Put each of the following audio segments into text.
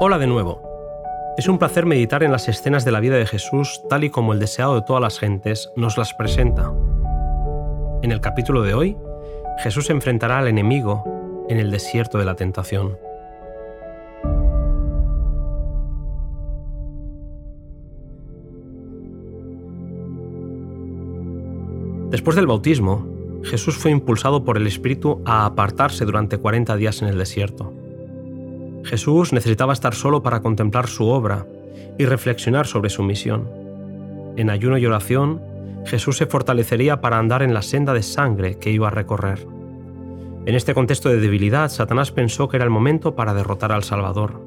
Hola de nuevo. Es un placer meditar en las escenas de la vida de Jesús tal y como el deseado de todas las gentes nos las presenta. En el capítulo de hoy, Jesús enfrentará al enemigo en el desierto de la tentación. Después del bautismo, Jesús fue impulsado por el Espíritu a apartarse durante 40 días en el desierto. Jesús necesitaba estar solo para contemplar su obra y reflexionar sobre su misión. En ayuno y oración, Jesús se fortalecería para andar en la senda de sangre que iba a recorrer. En este contexto de debilidad, Satanás pensó que era el momento para derrotar al Salvador.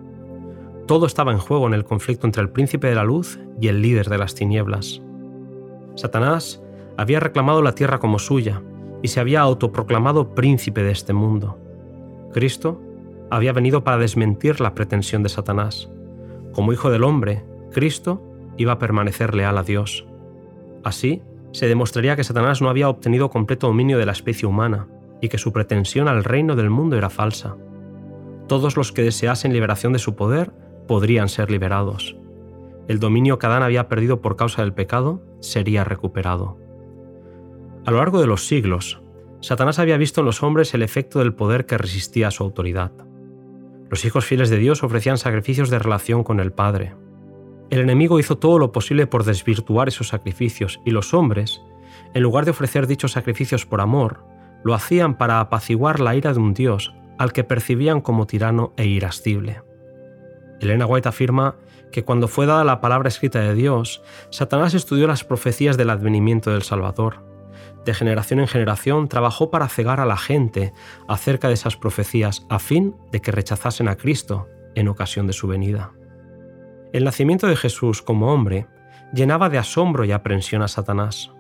Todo estaba en juego en el conflicto entre el príncipe de la luz y el líder de las tinieblas. Satanás había reclamado la tierra como suya y se había autoproclamado príncipe de este mundo. Cristo había venido para desmentir la pretensión de Satanás. Como hijo del hombre, Cristo iba a permanecer leal a Dios. Así, se demostraría que Satanás no había obtenido completo dominio de la especie humana y que su pretensión al reino del mundo era falsa. Todos los que deseasen liberación de su poder podrían ser liberados. El dominio que Adán había perdido por causa del pecado sería recuperado. A lo largo de los siglos, Satanás había visto en los hombres el efecto del poder que resistía a su autoridad. Los hijos fieles de Dios ofrecían sacrificios de relación con el Padre. El enemigo hizo todo lo posible por desvirtuar esos sacrificios y los hombres, en lugar de ofrecer dichos sacrificios por amor, lo hacían para apaciguar la ira de un Dios al que percibían como tirano e irascible. Elena White afirma que cuando fue dada la palabra escrita de Dios, Satanás estudió las profecías del advenimiento del Salvador de generación en generación, trabajó para cegar a la gente acerca de esas profecías a fin de que rechazasen a Cristo en ocasión de su venida. El nacimiento de Jesús como hombre llenaba de asombro y aprensión a Satanás.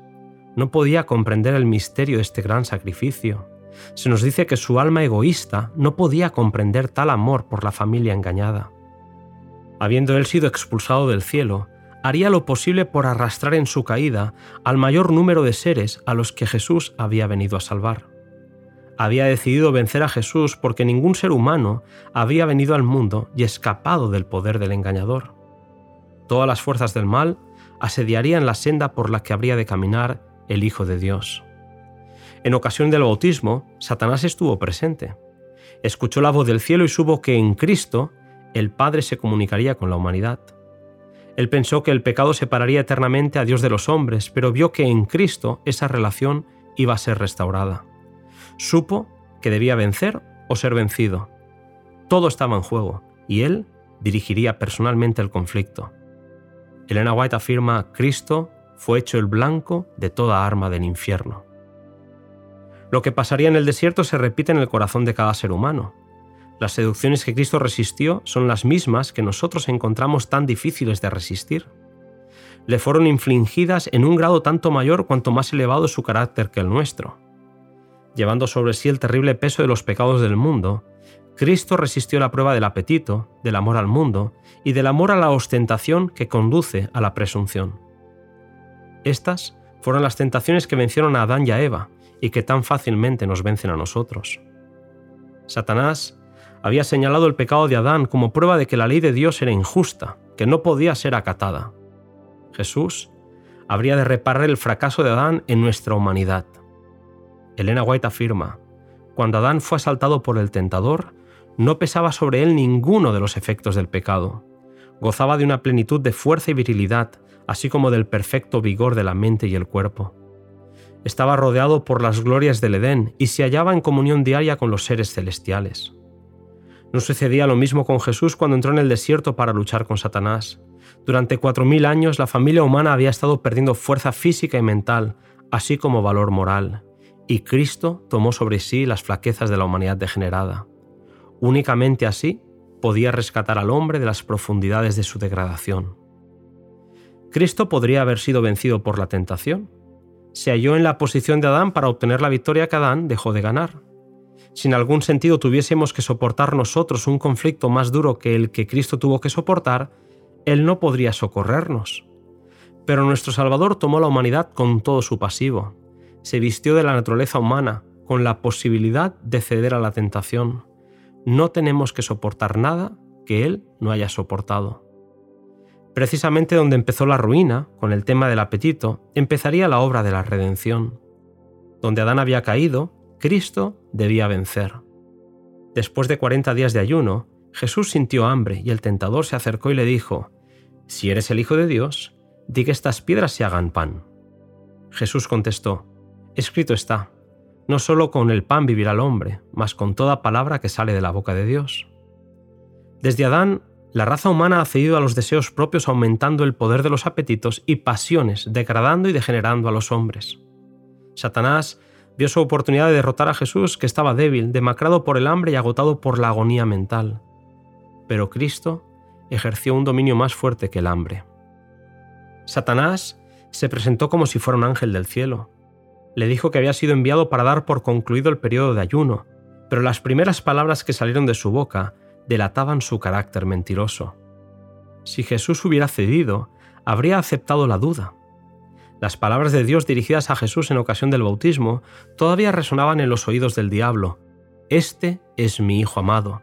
No podía comprender el misterio de este gran sacrificio. Se nos dice que su alma egoísta no podía comprender tal amor por la familia engañada. Habiendo él sido expulsado del cielo, haría lo posible por arrastrar en su caída al mayor número de seres a los que Jesús había venido a salvar. Había decidido vencer a Jesús porque ningún ser humano había venido al mundo y escapado del poder del engañador. Todas las fuerzas del mal asediarían la senda por la que habría de caminar el Hijo de Dios. En ocasión del bautismo, Satanás estuvo presente. Escuchó la voz del cielo y supo que en Cristo el Padre se comunicaría con la humanidad. Él pensó que el pecado separaría eternamente a Dios de los hombres, pero vio que en Cristo esa relación iba a ser restaurada. Supo que debía vencer o ser vencido. Todo estaba en juego y él dirigiría personalmente el conflicto. Elena White afirma, Cristo fue hecho el blanco de toda arma del infierno. Lo que pasaría en el desierto se repite en el corazón de cada ser humano. Las seducciones que Cristo resistió son las mismas que nosotros encontramos tan difíciles de resistir. Le fueron infligidas en un grado tanto mayor cuanto más elevado su carácter que el nuestro. Llevando sobre sí el terrible peso de los pecados del mundo, Cristo resistió la prueba del apetito, del amor al mundo y del amor a la ostentación que conduce a la presunción. Estas fueron las tentaciones que vencieron a Adán y a Eva y que tan fácilmente nos vencen a nosotros. Satanás había señalado el pecado de Adán como prueba de que la ley de Dios era injusta, que no podía ser acatada. Jesús habría de reparar el fracaso de Adán en nuestra humanidad. Elena White afirma, cuando Adán fue asaltado por el tentador, no pesaba sobre él ninguno de los efectos del pecado. Gozaba de una plenitud de fuerza y virilidad, así como del perfecto vigor de la mente y el cuerpo. Estaba rodeado por las glorias del Edén y se hallaba en comunión diaria con los seres celestiales. No sucedía lo mismo con Jesús cuando entró en el desierto para luchar con Satanás. Durante cuatro mil años la familia humana había estado perdiendo fuerza física y mental, así como valor moral, y Cristo tomó sobre sí las flaquezas de la humanidad degenerada. Únicamente así podía rescatar al hombre de las profundidades de su degradación. Cristo podría haber sido vencido por la tentación. Se halló en la posición de Adán para obtener la victoria que Adán dejó de ganar si en algún sentido tuviésemos que soportar nosotros un conflicto más duro que el que Cristo tuvo que soportar, Él no podría socorrernos. Pero nuestro Salvador tomó la humanidad con todo su pasivo, se vistió de la naturaleza humana, con la posibilidad de ceder a la tentación. No tenemos que soportar nada que él no haya soportado. Precisamente donde empezó la ruina, con el tema del apetito, empezaría la obra de la redención. Donde Adán había caído, Cristo debía vencer. Después de 40 días de ayuno, Jesús sintió hambre y el tentador se acercó y le dijo, Si eres el Hijo de Dios, di que estas piedras se hagan pan. Jesús contestó, Escrito está, no solo con el pan vivirá el hombre, mas con toda palabra que sale de la boca de Dios. Desde Adán, la raza humana ha cedido a los deseos propios aumentando el poder de los apetitos y pasiones, degradando y degenerando a los hombres. Satanás vio su oportunidad de derrotar a Jesús que estaba débil, demacrado por el hambre y agotado por la agonía mental. Pero Cristo ejerció un dominio más fuerte que el hambre. Satanás se presentó como si fuera un ángel del cielo. Le dijo que había sido enviado para dar por concluido el periodo de ayuno, pero las primeras palabras que salieron de su boca delataban su carácter mentiroso. Si Jesús hubiera cedido, habría aceptado la duda. Las palabras de Dios dirigidas a Jesús en ocasión del bautismo todavía resonaban en los oídos del diablo. Este es mi Hijo amado,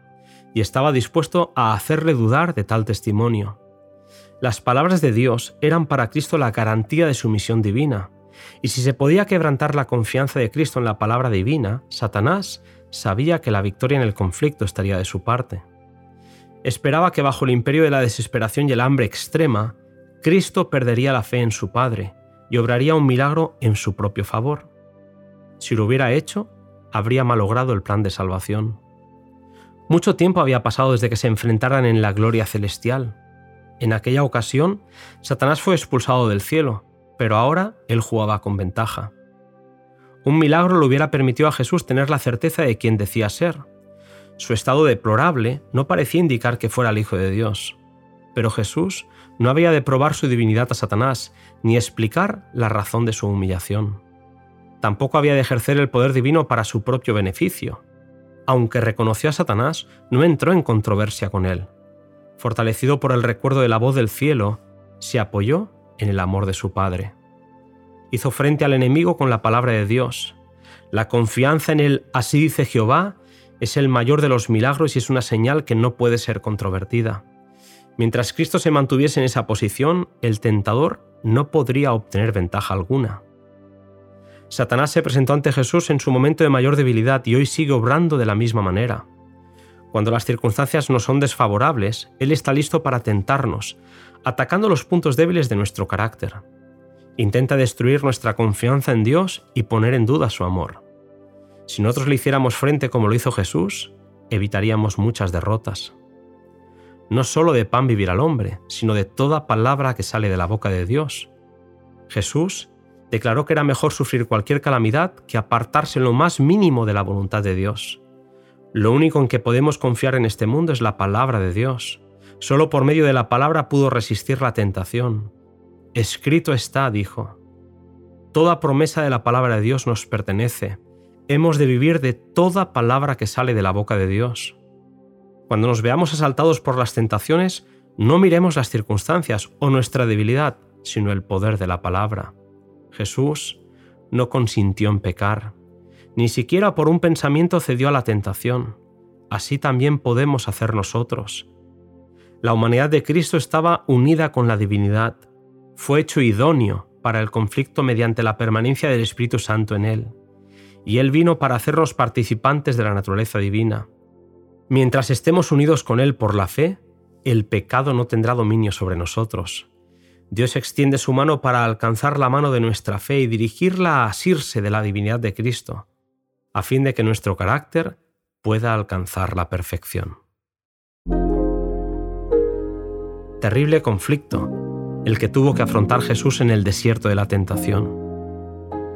y estaba dispuesto a hacerle dudar de tal testimonio. Las palabras de Dios eran para Cristo la garantía de su misión divina, y si se podía quebrantar la confianza de Cristo en la palabra divina, Satanás sabía que la victoria en el conflicto estaría de su parte. Esperaba que bajo el imperio de la desesperación y el hambre extrema, Cristo perdería la fe en su Padre y obraría un milagro en su propio favor. Si lo hubiera hecho, habría malogrado el plan de salvación. Mucho tiempo había pasado desde que se enfrentaran en la gloria celestial. En aquella ocasión, Satanás fue expulsado del cielo, pero ahora él jugaba con ventaja. Un milagro le hubiera permitido a Jesús tener la certeza de quién decía ser. Su estado deplorable no parecía indicar que fuera el Hijo de Dios. Pero Jesús no había de probar su divinidad a Satanás, ni explicar la razón de su humillación. Tampoco había de ejercer el poder divino para su propio beneficio. Aunque reconoció a Satanás, no entró en controversia con él. Fortalecido por el recuerdo de la voz del cielo, se apoyó en el amor de su Padre. Hizo frente al enemigo con la palabra de Dios. La confianza en el así dice Jehová es el mayor de los milagros y es una señal que no puede ser controvertida. Mientras Cristo se mantuviese en esa posición, el tentador no podría obtener ventaja alguna. Satanás se presentó ante Jesús en su momento de mayor debilidad y hoy sigue obrando de la misma manera. Cuando las circunstancias no son desfavorables, Él está listo para tentarnos, atacando los puntos débiles de nuestro carácter. Intenta destruir nuestra confianza en Dios y poner en duda su amor. Si nosotros le hiciéramos frente como lo hizo Jesús, evitaríamos muchas derrotas. No solo de pan vivirá el hombre, sino de toda palabra que sale de la boca de Dios. Jesús declaró que era mejor sufrir cualquier calamidad que apartarse en lo más mínimo de la voluntad de Dios. Lo único en que podemos confiar en este mundo es la palabra de Dios. Solo por medio de la palabra pudo resistir la tentación. Escrito está, dijo. Toda promesa de la palabra de Dios nos pertenece. Hemos de vivir de toda palabra que sale de la boca de Dios. Cuando nos veamos asaltados por las tentaciones, no miremos las circunstancias o nuestra debilidad, sino el poder de la palabra. Jesús no consintió en pecar, ni siquiera por un pensamiento cedió a la tentación. Así también podemos hacer nosotros. La humanidad de Cristo estaba unida con la divinidad. Fue hecho idóneo para el conflicto mediante la permanencia del Espíritu Santo en él. Y Él vino para hacernos participantes de la naturaleza divina. Mientras estemos unidos con Él por la fe, el pecado no tendrá dominio sobre nosotros. Dios extiende su mano para alcanzar la mano de nuestra fe y dirigirla a asirse de la divinidad de Cristo, a fin de que nuestro carácter pueda alcanzar la perfección. Terrible conflicto, el que tuvo que afrontar Jesús en el desierto de la tentación.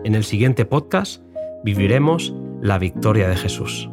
En el siguiente podcast viviremos la victoria de Jesús.